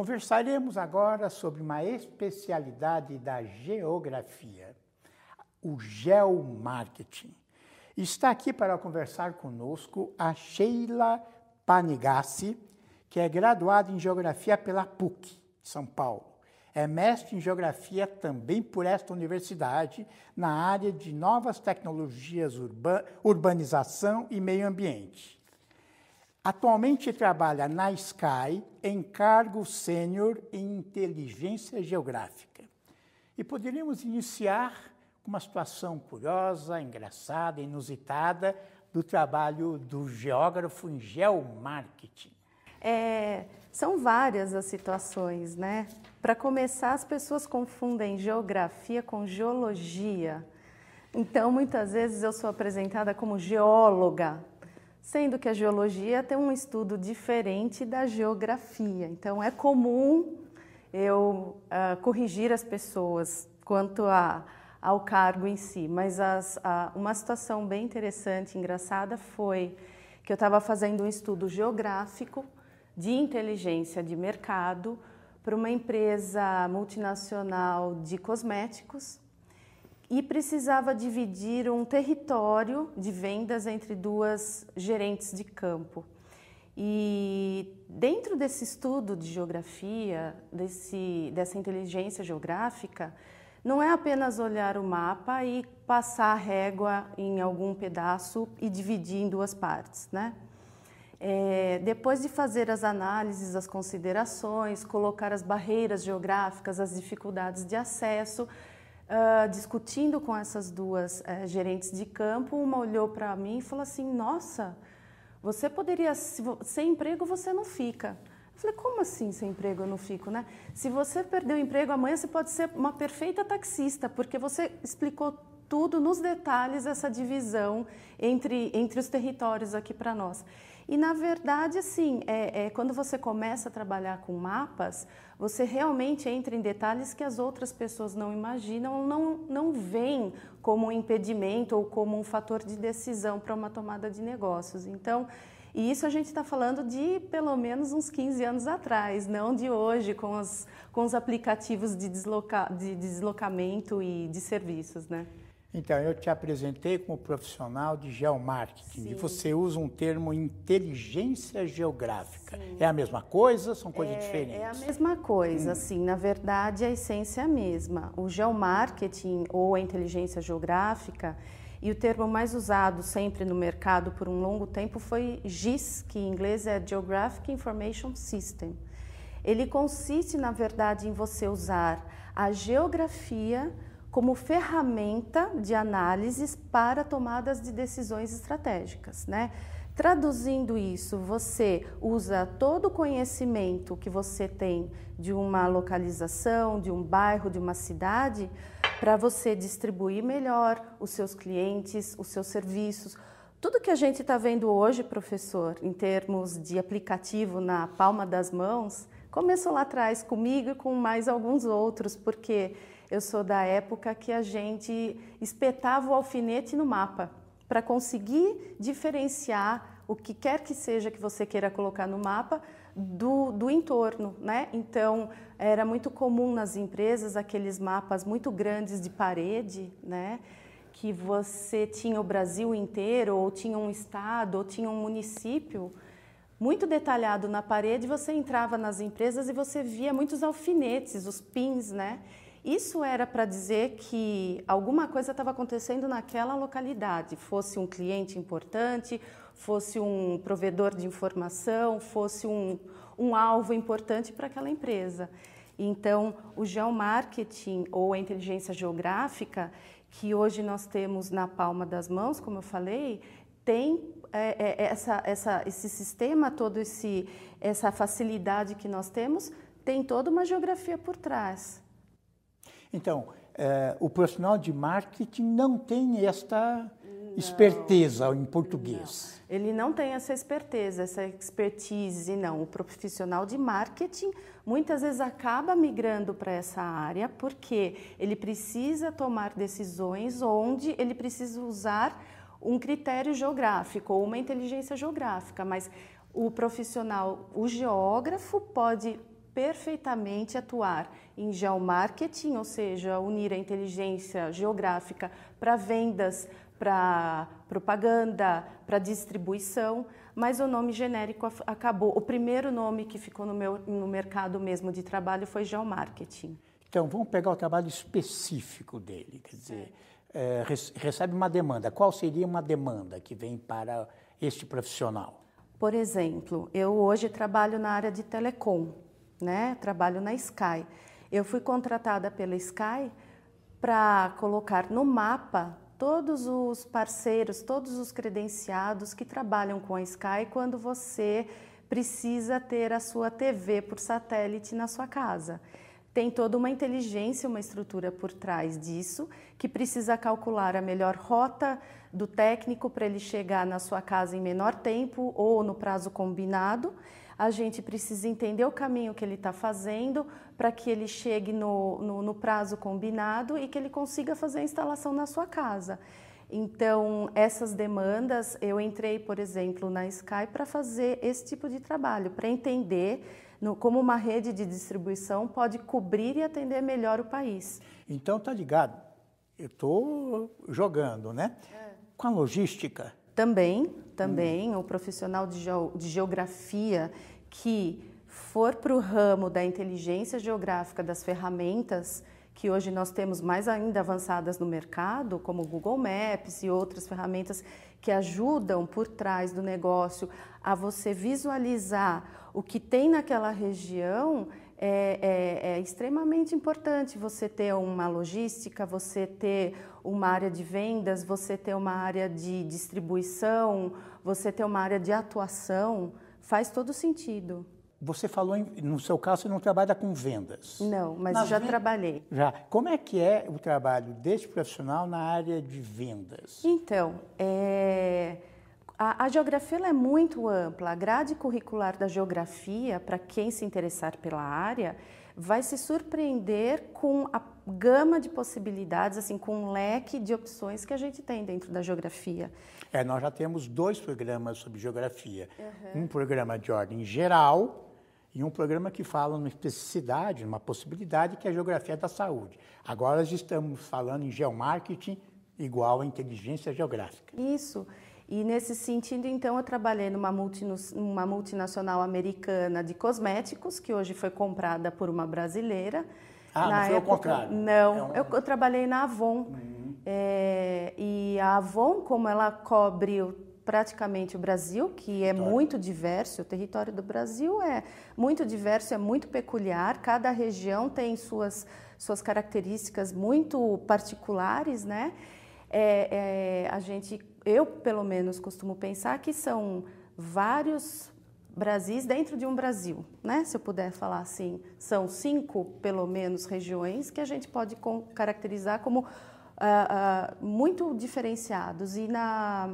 Conversaremos agora sobre uma especialidade da geografia, o geomarketing. Está aqui para conversar conosco a Sheila Panigassi, que é graduada em Geografia pela PUC, São Paulo. É mestre em Geografia também por esta universidade, na área de novas tecnologias, urba urbanização e meio ambiente. Atualmente trabalha na Sky em cargo sênior em inteligência geográfica. E poderíamos iniciar com uma situação curiosa, engraçada, inusitada do trabalho do geógrafo em geomarketing. É, são várias as situações, né? Para começar, as pessoas confundem geografia com geologia. Então, muitas vezes eu sou apresentada como geóloga, sendo que a geologia tem um estudo diferente da geografia. Então, é comum eu uh, corrigir as pessoas quanto a, ao cargo em si, mas as, uma situação bem interessante, engraçada, foi que eu estava fazendo um estudo geográfico de inteligência de mercado para uma empresa multinacional de cosméticos e precisava dividir um território de vendas entre duas gerentes de campo. E dentro desse estudo de geografia, desse, dessa inteligência geográfica, não é apenas olhar o mapa e passar a régua em algum pedaço e dividir em duas partes, né? É, depois de fazer as análises, as considerações, colocar as barreiras geográficas, as dificuldades de acesso, uh, discutindo com essas duas uh, gerentes de campo, uma olhou para mim e falou assim: Nossa, você poderia, sem emprego você não fica. Eu falei, como assim sem emprego eu não fico, né? Se você perdeu o emprego amanhã, você pode ser uma perfeita taxista, porque você explicou tudo nos detalhes essa divisão entre, entre os territórios aqui para nós. E na verdade, assim, é, é, quando você começa a trabalhar com mapas, você realmente entra em detalhes que as outras pessoas não imaginam, não, não veem como um impedimento ou como um fator de decisão para uma tomada de negócios. Então, e isso a gente está falando de pelo menos uns 15 anos atrás, não de hoje, com os, com os aplicativos de, desloca, de deslocamento e de serviços, né? Então, eu te apresentei como profissional de geomarketing Sim. e você usa um termo inteligência geográfica. Sim. É a mesma coisa? São coisas é, diferentes? É a mesma coisa, hum. sim. Na verdade, a essência é a mesma. O geomarketing ou a inteligência geográfica, e o termo mais usado sempre no mercado por um longo tempo foi GIS, que em inglês é Geographic Information System. Ele consiste, na verdade, em você usar a geografia como ferramenta de análises para tomadas de decisões estratégicas, né? Traduzindo isso, você usa todo o conhecimento que você tem de uma localização, de um bairro, de uma cidade, para você distribuir melhor os seus clientes, os seus serviços. Tudo que a gente está vendo hoje, professor, em termos de aplicativo na palma das mãos, começou lá atrás comigo e com mais alguns outros, porque eu sou da época que a gente espetava o alfinete no mapa para conseguir diferenciar o que quer que seja que você queira colocar no mapa do, do entorno, né? Então, era muito comum nas empresas aqueles mapas muito grandes de parede, né? Que você tinha o Brasil inteiro, ou tinha um estado, ou tinha um município muito detalhado na parede, você entrava nas empresas e você via muitos alfinetes, os pins, né? Isso era para dizer que alguma coisa estava acontecendo naquela localidade, fosse um cliente importante, fosse um provedor de informação, fosse um, um alvo importante para aquela empresa. Então, o geomarketing ou a inteligência geográfica, que hoje nós temos na palma das mãos, como eu falei, tem é, é, essa, essa, esse sistema, todo esse, essa facilidade que nós temos, tem toda uma geografia por trás. Então, é, o profissional de marketing não tem esta esperteza em português. Não. Ele não tem essa esperteza, essa expertise, não. O profissional de marketing muitas vezes acaba migrando para essa área porque ele precisa tomar decisões onde ele precisa usar um critério geográfico ou uma inteligência geográfica, mas o profissional, o geógrafo pode perfeitamente atuar em geomarketing, ou seja, unir a inteligência geográfica para vendas, para propaganda, para distribuição, mas o nome genérico acabou. O primeiro nome que ficou no, meu, no mercado mesmo de trabalho foi geomarketing. Então, vamos pegar o trabalho específico dele, quer dizer, é, recebe uma demanda. Qual seria uma demanda que vem para este profissional? Por exemplo, eu hoje trabalho na área de telecom, né? Trabalho na Sky. Eu fui contratada pela Sky para colocar no mapa todos os parceiros, todos os credenciados que trabalham com a Sky quando você precisa ter a sua TV por satélite na sua casa tem toda uma inteligência, uma estrutura por trás disso, que precisa calcular a melhor rota do técnico para ele chegar na sua casa em menor tempo ou no prazo combinado. A gente precisa entender o caminho que ele está fazendo para que ele chegue no, no, no prazo combinado e que ele consiga fazer a instalação na sua casa. Então, essas demandas, eu entrei, por exemplo, na Sky para fazer esse tipo de trabalho, para entender no, como uma rede de distribuição pode cobrir e atender melhor o país. Então, tá ligado? Eu estou jogando, né? É. Com a logística. Também, também, hum. o profissional de, de geografia que for para o ramo da inteligência geográfica das ferramentas que hoje nós temos mais ainda avançadas no mercado, como o Google Maps e outras ferramentas que ajudam por trás do negócio a você visualizar o que tem naquela região, é, é, é, extremamente importante você ter uma logística, você ter uma área de vendas, você ter uma área de distribuição, você ter uma área de atuação, faz todo sentido. Você falou, em, no seu caso, você não trabalha com vendas. Não, mas na já trabalhei. Já. Como é que é o trabalho desse profissional na área de vendas? Então, é, a, a, geografia é muito ampla. A grade curricular da geografia, para quem se interessar pela área, vai se surpreender com a gama de possibilidades, assim, com um leque de opções que a gente tem dentro da geografia. É, nós já temos dois programas sobre geografia. Uhum. Um programa de ordem geral, e um programa que fala numa especificidade, numa possibilidade, que é a geografia da saúde. Agora nós estamos falando em geomarketing igual a inteligência geográfica. Isso. E nesse sentido, então, eu trabalhei numa, numa multinacional americana de cosméticos, que hoje foi comprada por uma brasileira. Ah, na não foi época, contrário. Não, é um... eu, eu, trabalhei na Avon. Uhum. É, e a Avon, como ela cobre praticamente o Brasil, que é muito diverso, o território do Brasil é muito diverso, é muito peculiar, cada região tem suas, suas características muito particulares, né? É, é, a gente, eu pelo menos costumo pensar que são vários Brasis dentro de um Brasil, né? Se eu puder falar assim, são cinco, pelo menos, regiões que a gente pode caracterizar como uh, uh, muito diferenciados. E na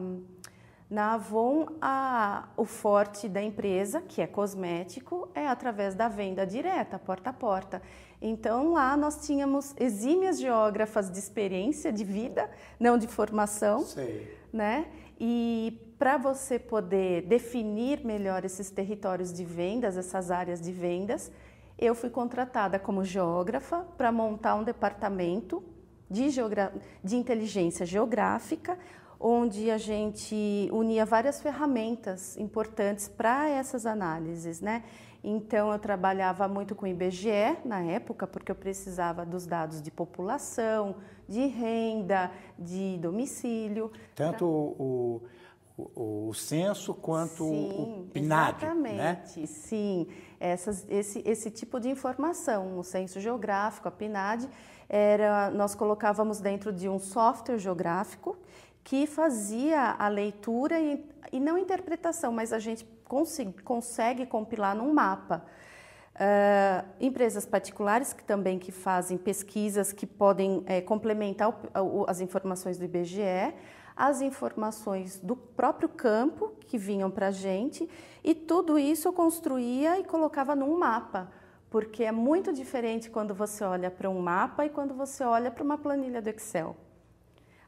na Avon, a, o forte da empresa, que é cosmético, é através da venda direta, porta a porta. Então lá nós tínhamos exímias geógrafas de experiência de vida, não de formação, Sei. Né? E para você poder definir melhor esses territórios de vendas, essas áreas de vendas, eu fui contratada como geógrafa para montar um departamento de, de inteligência geográfica, onde a gente unia várias ferramentas importantes para essas análises, né? Então eu trabalhava muito com IBGE na época, porque eu precisava dos dados de população, de renda, de domicílio. Tanto pra... o, o, o, censo quanto sim, o PNAD, exatamente, né? sim. Essas, esse, esse tipo de informação, o censo geográfico, a PNAD, era, nós colocávamos dentro de um software geográfico que fazia a leitura e, e não interpretação, mas a gente consegue, consegue compilar num mapa. Uh, empresas particulares que também que fazem pesquisas que podem é, complementar o, o, as informações do IBGE, as informações do próprio campo que vinham para a gente e tudo isso eu construía e colocava num mapa, porque é muito diferente quando você olha para um mapa e quando você olha para uma planilha do Excel.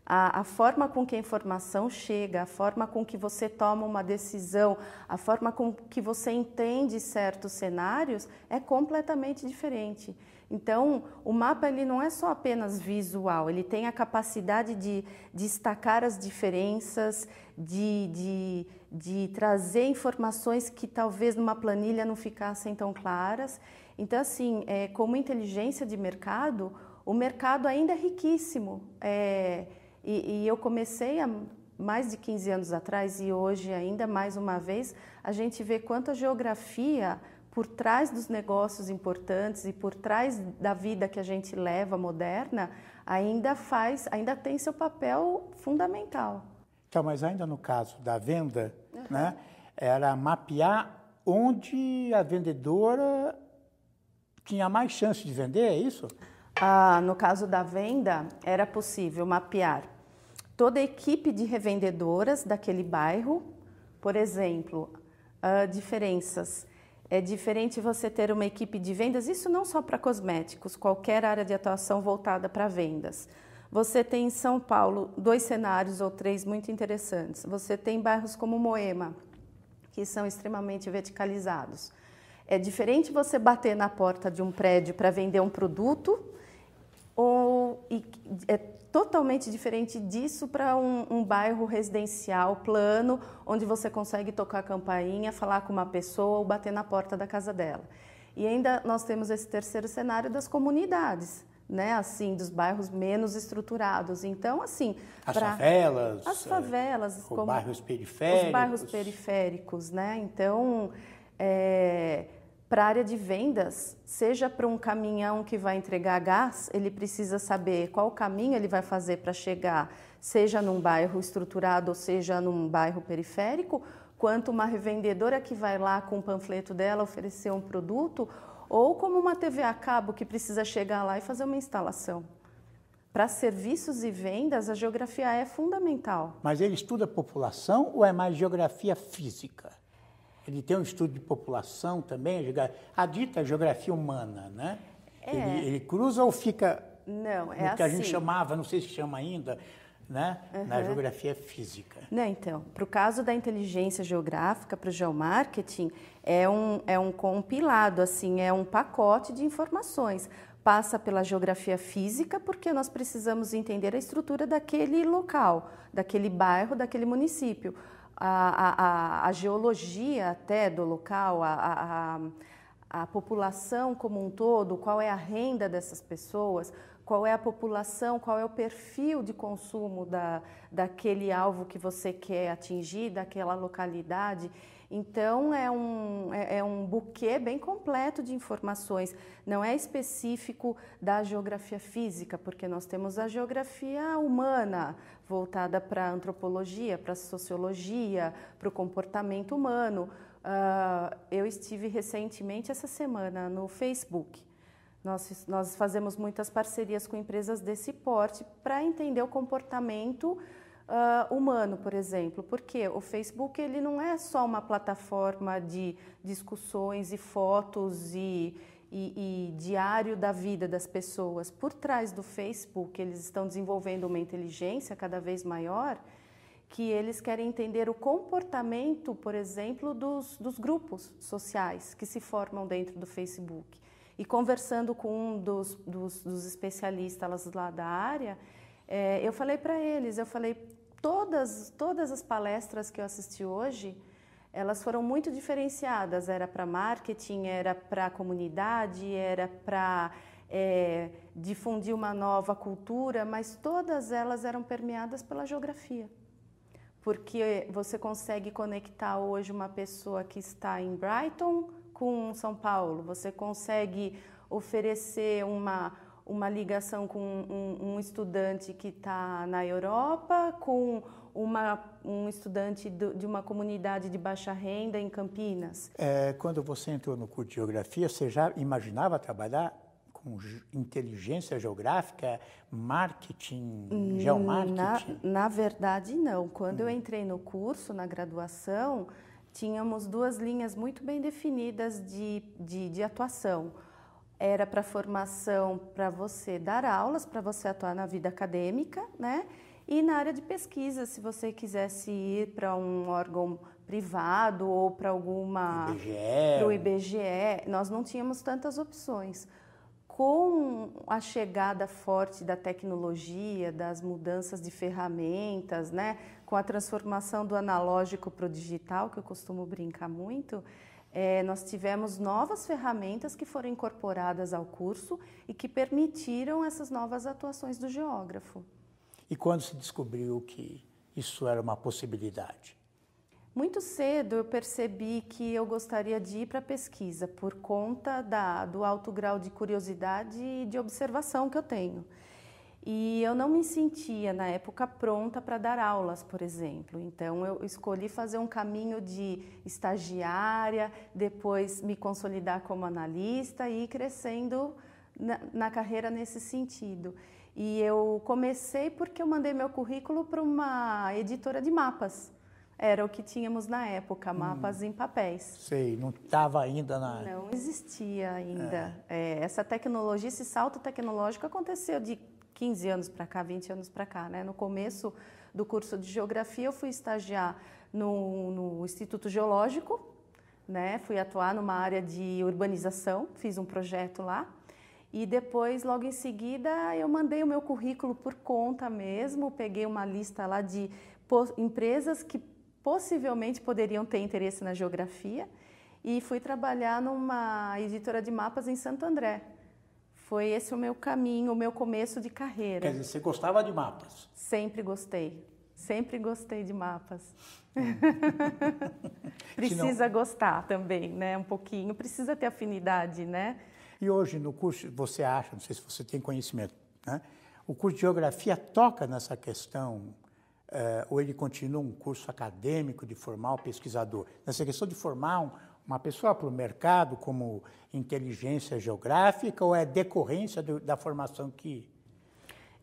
A, a, forma com que a informação chega, a forma com que você toma uma decisão, a forma com que você entende certos cenários é completamente diferente. Então, o mapa ele não é só apenas visual, ele tem a capacidade de destacar as diferenças, de, de, de trazer informações que talvez numa planilha não ficassem tão claras. Então, assim, é, como inteligência de mercado, o mercado ainda é riquíssimo. É, e, e eu comecei há mais de 15 anos atrás e hoje ainda mais uma vez, a gente vê quanto a geografia por trás dos negócios importantes e por trás da vida que a gente leva moderna, ainda faz, ainda tem seu papel fundamental. Então, mas ainda no caso da venda, uhum. né, era mapear onde a vendedora tinha mais chance de vender, é isso? Ah, no caso da venda, era possível mapear toda a equipe de revendedoras daquele bairro, por exemplo, uh, diferenças. É diferente você ter uma equipe de vendas, isso não só para cosméticos, qualquer área de atuação voltada para vendas. Você tem em São Paulo dois cenários ou três muito interessantes. Você tem bairros como Moema, que são extremamente verticalizados. É diferente você bater na porta de um prédio para vender um produto ou é totalmente diferente disso para um, um, bairro residencial plano, onde você consegue tocar a campainha, falar com uma pessoa ou bater na porta da casa dela. E ainda nós temos esse terceiro cenário das comunidades, né? Assim, dos bairros menos estruturados. Então, assim, as pra... favelas, as favelas, os como... bairros periféricos, os bairros periféricos, né? Então, é para a área de vendas, seja para um caminhão que vai entregar gás, ele precisa saber qual caminho ele vai fazer para chegar, seja num bairro estruturado ou seja num bairro periférico, quanto uma revendedora que vai lá com o panfleto dela oferecer um produto, ou como uma TV a cabo que precisa chegar lá e fazer uma instalação. Para serviços e vendas, a geografia é fundamental. Mas ele estuda a população ou é mais geografia física? Ele tem um estudo de população também, a dita geografia humana, né? É. Ele, ele, cruza ou fica não, é no que assim. a gente assim. chamava, não sei se chama ainda, né? Uhum. na geografia física. Não, então, para o caso da inteligência geográfica, para o geomarketing, é um, é um compilado, assim, é um pacote de informações. Passa pela geografia física, porque nós precisamos entender a estrutura daquele local, daquele bairro, daquele município a, a, a geologia até do local, a, a, população como um todo, qual é a renda dessas pessoas, qual é a população, qual é o perfil de consumo da, daquele alvo que você quer atingir, daquela localidade. Então, é um, é, é, um buquê bem completo de informações. Não é específico da geografia física, porque nós temos a geografia humana, voltada para a antropologia, para a sociologia, para o comportamento humano. Uh, eu estive recentemente, essa semana, no Facebook. Nós, nós fazemos muitas parcerias com empresas desse porte para entender o comportamento uh, humano, por exemplo, porque o Facebook ele não é só uma plataforma de discussões e fotos e, e, e, diário da vida das pessoas. Por trás do Facebook, eles estão desenvolvendo uma inteligência cada vez maior que eles querem entender o comportamento, por exemplo, dos, dos grupos sociais que se formam dentro do Facebook. E conversando com um dos, dos, dos especialistas lá da área, é, eu falei para eles, eu falei, todas, todas as palestras que eu assisti hoje, elas foram muito diferenciadas. Era para marketing, era para comunidade, era para é, difundir uma nova cultura, mas todas elas eram permeadas pela geografia. Porque você consegue conectar hoje uma pessoa que está em Brighton com São Paulo, você consegue oferecer uma uma ligação com um, um estudante que está na Europa, com uma, um estudante do, de uma comunidade de baixa renda em Campinas. É, quando você entrou no curso de Geografia, você já imaginava trabalhar com inteligência geográfica, marketing, hum, geomarketing? Na, na verdade, não. Quando hum. eu entrei no curso, na graduação, tínhamos duas linhas muito bem definidas de, de, de atuação era para formação para você dar aulas, para você atuar na vida acadêmica, né? E na área de pesquisa, se você quisesse ir para um órgão privado ou para alguma IBGE. para o IBGE, nós não tínhamos tantas opções. Com a chegada forte da tecnologia, das mudanças de ferramentas, né, com a transformação do analógico para o digital, que eu costumo brincar muito, é, nós tivemos novas ferramentas que foram incorporadas ao curso e que permitiram essas novas atuações do geógrafo. E quando se descobriu que isso era uma possibilidade? Muito cedo eu percebi que eu gostaria de ir para a pesquisa por conta da, do alto grau de curiosidade e de observação que eu tenho. E eu não me sentia na época pronta para dar aulas, por exemplo. Então eu escolhi fazer um caminho de estagiária, depois me consolidar como analista e ir crescendo na, na carreira nesse sentido. E eu comecei porque eu mandei meu currículo para uma editora de mapas. Era o que tínhamos na época, mapas hum, em papéis. Sei, não estava ainda na. Não existia ainda. É. É, essa tecnologia, esse salto tecnológico aconteceu de 15 anos para cá, 20 anos para cá. Né? No começo do curso de geografia, eu fui estagiar no, no Instituto Geológico, né? fui atuar numa área de urbanização, fiz um projeto lá. E depois, logo em seguida, eu mandei o meu currículo por conta mesmo, peguei uma lista lá de empresas que possivelmente poderiam ter interesse na geografia e fui trabalhar numa editora de mapas em Santo André. Foi esse o meu caminho, o meu começo de carreira. Quer dizer, você gostava de mapas? Sempre gostei. Sempre gostei de mapas. precisa não... gostar também, né? Um pouquinho. Precisa ter afinidade, né? E hoje no curso, você acha, não sei se você tem conhecimento, né? O curso de geografia toca nessa questão uh, ou ele continua um curso acadêmico de formar o pesquisador? Nessa questão de formar um, uma pessoa para o mercado como inteligência geográfica ou é decorrência do, da formação que...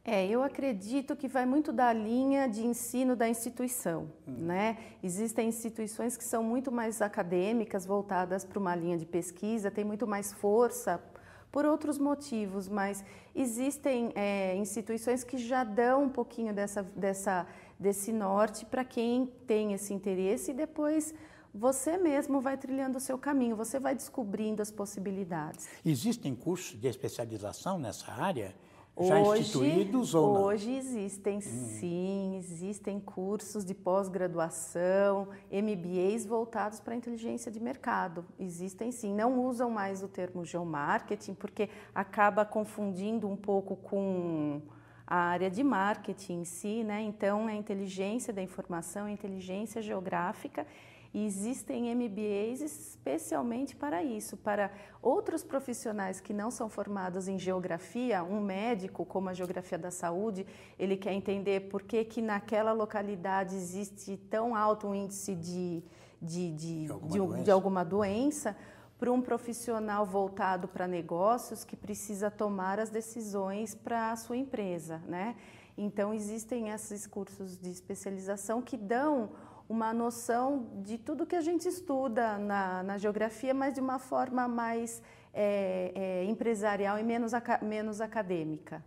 É, eu acredito que vai muito da linha de ensino da instituição, hum. né? Existem instituições que são muito mais acadêmicas, voltadas para uma linha de pesquisa, tem muito mais força por outros motivos, mas existem é, instituições que já dão um pouquinho dessa, dessa desse norte para quem tem esse interesse e depois você mesmo vai trilhando o seu caminho, você vai descobrindo as possibilidades. Existem cursos de especialização nessa área? Já hoje, instituídos ou não? Hoje existem, hum. sim, existem cursos de pós-graduação, MBAs voltados para a inteligência de mercado. Existem sim, não usam mais o termo geomarketing, porque acaba confundindo um pouco com a área de marketing em si, né? Então, é a inteligência da informação, inteligência geográfica e existem MBAs especialmente para isso, para outros profissionais que não são formados em geografia, um médico, como a geografia da saúde, ele quer entender por que, que naquela localidade existe tão alto um índice de, de, de, de, alguma, de, de alguma doença para um profissional voltado para negócios que precisa tomar as decisões para a sua empresa, né? Então existem esses cursos de especialização que dão uma noção de tudo que a gente estuda na, na geografia, mas de uma forma mais é, é, empresarial e menos, menos acadêmica.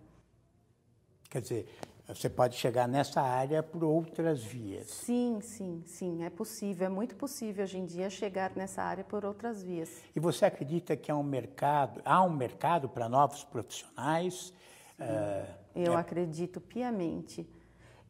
Quer dizer, você pode chegar nessa área por outras vias. Sim, sim, sim, é possível, é muito possível hoje em dia chegar nessa área por outras vias. E você acredita que há um mercado, há um mercado para novos profissionais? Uh, Eu é... acredito piamente.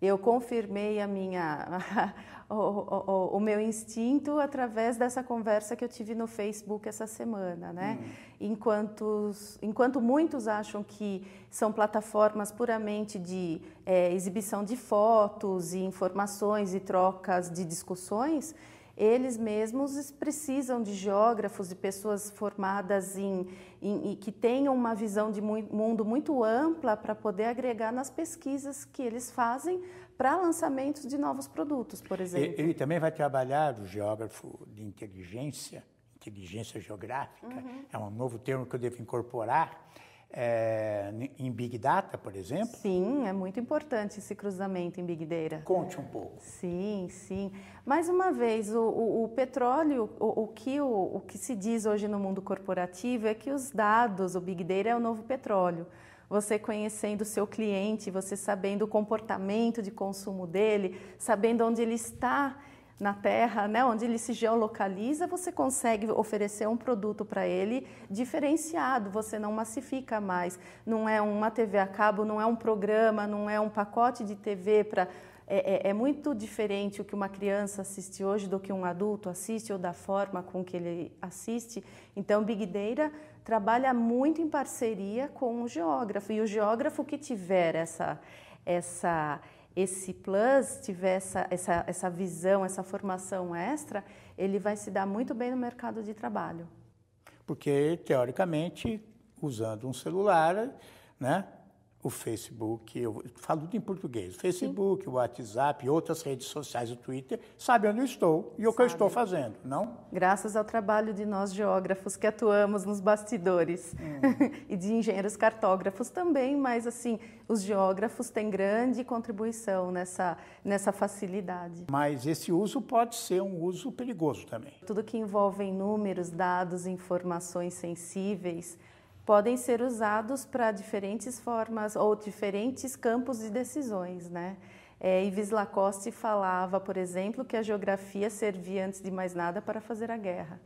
Eu confirmei a minha, o, o, o, meu instinto através dessa conversa que eu tive no Facebook essa semana, né? Hum. Enquanto, enquanto muitos acham que são plataformas puramente de é, exibição de fotos e informações e trocas de discussões, eles mesmos precisam de geógrafos, de pessoas formadas em, em, em que tenham uma visão de mundo muito ampla para poder agregar nas pesquisas que eles fazem para lançamentos de novos produtos, por exemplo. Ele também vai trabalhar, o geógrafo de inteligência, inteligência geográfica, uhum. é um novo termo que eu devo incorporar, é, em Big Data, por exemplo? Sim, é muito importante esse cruzamento em Big Data. Conte um pouco. Sim, sim. Mais uma vez, o, o, o petróleo, o, o que, o, que se diz hoje no mundo corporativo é que os dados, o Big Data é o novo petróleo. você conhecendo o seu cliente, você sabendo o comportamento de consumo dele, sabendo onde ele está na Terra, né, onde ele se geolocaliza, você consegue oferecer um produto para ele diferenciado, você não massifica mais. Não é uma TV a cabo, não é um programa, não é um pacote de TV para. É, é, é, muito diferente o que uma criança assiste hoje do que um adulto assiste ou da forma com que ele assiste. Então, Big Data trabalha muito em parceria com o geógrafo e o geógrafo que tiver essa, essa esse plus tiver essa, essa, essa visão, essa formação extra, ele vai se dar muito bem no mercado de trabalho. Porque, teoricamente, usando um celular, né, o Facebook, eu falo tudo em português, o Facebook, Sim. o WhatsApp, outras redes sociais, o Twitter, sabe onde eu estou e o que eu estou fazendo, não? Graças ao trabalho de nós geógrafos que atuamos nos bastidores hum. e de engenheiros cartógrafos também, mas assim, os geógrafos têm grande contribuição nessa, nessa facilidade. Mas esse uso pode ser um uso perigoso também. Tudo que envolve números, dados, informações sensíveis, podem ser usados para diferentes formas ou diferentes campos de decisões, né? É, Yves Lacoste falava, por exemplo, que a geografia servia antes de mais nada para fazer a guerra.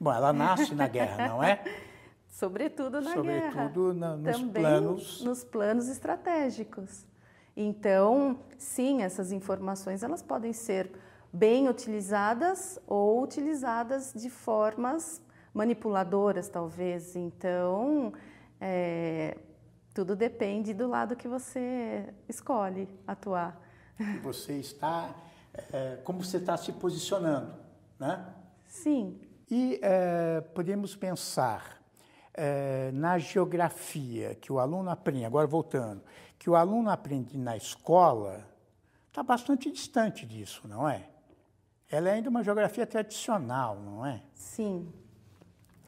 Bom, ela nasce na guerra, não é? Sobretudo na Sobretudo guerra. Sobretudo nos Também planos. nos planos estratégicos. Então, sim, essas informações elas podem ser bem utilizadas ou utilizadas de formas manipuladoras, talvez. Então, é, tudo depende do lado que você escolhe atuar. Você está, é, como você está se posicionando, né? Sim. E é, podemos pensar é, na geografia que o aluno aprende, agora voltando, que o aluno aprende na escola, está bastante distante disso, não é? Ela é ainda uma geografia tradicional, não é? Sim.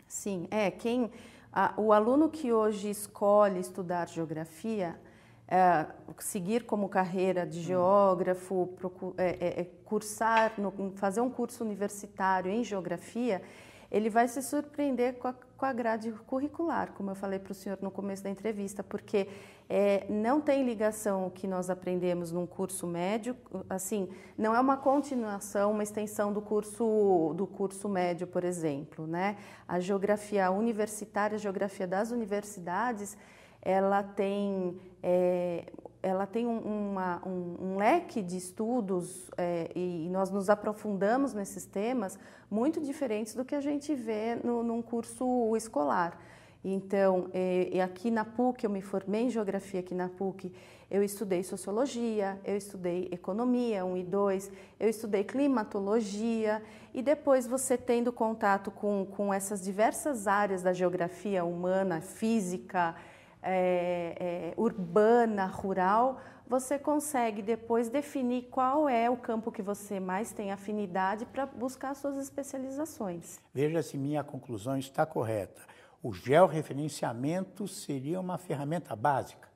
Sim, é quem a, o aluno que hoje escolhe estudar geografia, é, seguir como carreira de hum. geógrafo, procur, é, é, é, cursar, no, fazer um curso universitário em geografia, ele vai se surpreender com a, com a grade curricular, como eu falei para o senhor no começo da entrevista, porque é, não tem ligação o que nós aprendemos num curso médio, assim, não é uma continuação, uma extensão do curso do curso médio, por exemplo, né? A geografia universitária, a geografia das universidades, ela tem é, ela tem um, uma, um, um, leque de estudos é, e nós nos aprofundamos nesses temas muito diferentes do que a gente vê no, num curso escolar. Então, é, aqui na PUC, eu me formei em geografia aqui na PUC, eu estudei sociologia, eu estudei economia 1 e 2, eu estudei climatologia e depois você tendo contato com, com essas diversas áreas da geografia humana, física, é, é, urbana, rural, você consegue depois definir qual é o campo que você mais tem afinidade para buscar suas especializações. Veja se minha conclusão está correta. O georreferenciamento seria uma ferramenta básica?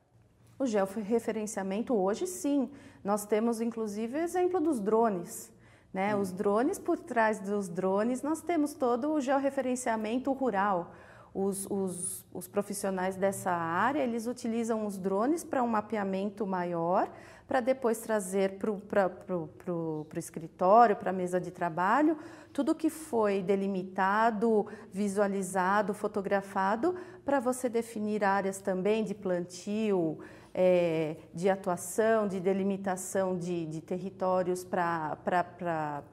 O georreferenciamento hoje sim. Nós temos inclusive o exemplo dos drones. Né? Hum. Os drones, por trás dos drones, nós temos todo o georreferenciamento rural os, os, os, profissionais dessa área eles utilizam os drones para um mapeamento maior, para depois trazer para o escritório, para a mesa de trabalho, tudo que foi delimitado, visualizado, fotografado, para você definir áreas também de plantio, é, de atuação, de delimitação de, de territórios para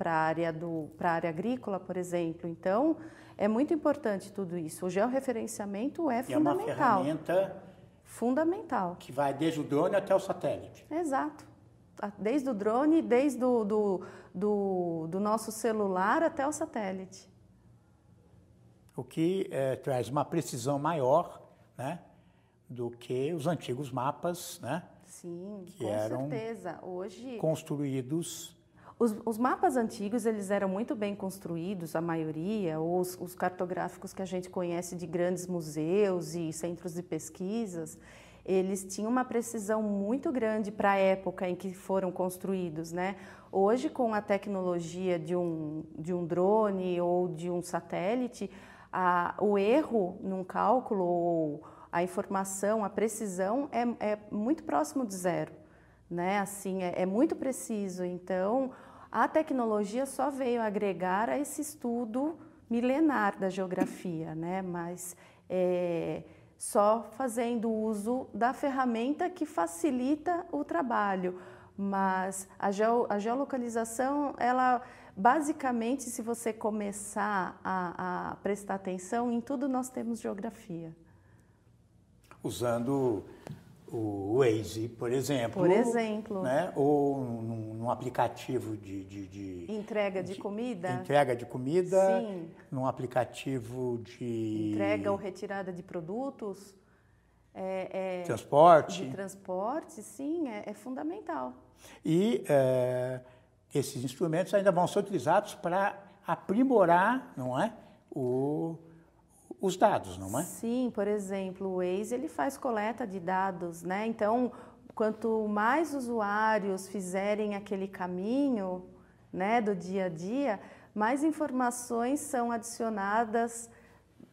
a área, área agrícola, por exemplo. Então, é muito importante tudo isso. O georreferenciamento é e fundamental. É uma ferramenta fundamental. Que vai desde o drone até o satélite. Exato. Desde o drone, desde o do, do, do nosso celular até o satélite. O que é, traz uma precisão maior né, do que os antigos mapas, né? Sim, que com eram certeza. Hoje construídos os, os, mapas antigos eles eram muito bem construídos, a maioria, os, os, cartográficos que a gente conhece de grandes museus e centros de pesquisas, eles tinham uma precisão muito grande para a época em que foram construídos, né? Hoje, com a tecnologia de um, de um drone ou de um satélite, a, o erro num cálculo ou a informação, a precisão é, é muito próximo de zero, né? Assim, é, é muito preciso. Então, a tecnologia só veio agregar a esse estudo milenar da geografia, né? Mas é, só fazendo uso da ferramenta que facilita o trabalho. Mas a, geo, a geolocalização, ela basicamente, se você começar a, a prestar atenção, em tudo nós temos geografia. Usando o Waze, por exemplo. Por exemplo. Né? Ou num, num aplicativo de, de, de, Entrega de, de, comida. Entrega de comida. Sim. Num aplicativo de. Entrega ou retirada de produtos. É, é, transporte. De transporte, sim, é, é fundamental. E é, esses instrumentos ainda vão ser utilizados para aprimorar, não é? O, os dados, não é? Sim, por exemplo, o Waze ele faz coleta de dados, né? Então, quanto mais usuários fizerem aquele caminho, né, do dia a dia, mais informações são adicionadas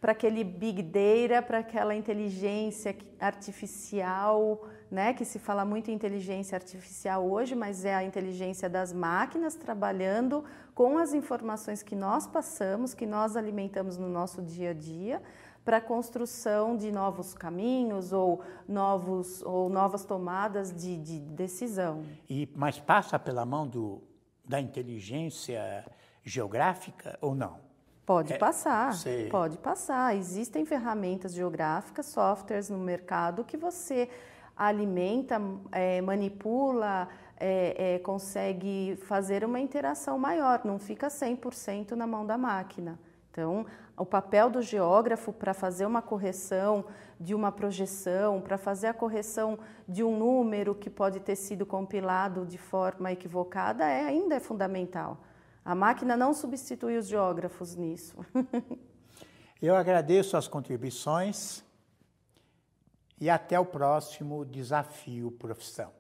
para aquele big data, para aquela inteligência artificial, né, que se fala muito em inteligência artificial hoje, mas é a inteligência das máquinas trabalhando com as informações que nós passamos, que nós alimentamos no nosso dia a dia, para a construção de novos caminhos ou novos ou novas tomadas de, de decisão. E mas passa pela mão do, da inteligência geográfica ou não? Pode é, passar, pode passar. Existem ferramentas geográficas, softwares no mercado que você alimenta, é, manipula, é, é consegue fazer uma interação maior, não fica 100% na mão da máquina. Então, o papel do geógrafo para fazer uma correção de uma projeção, para fazer a correção de um número que pode ter sido compilado de forma equivocada, é, ainda é fundamental. A máquina não substitui os geógrafos nisso. Eu agradeço as contribuições e até o próximo desafio profissão.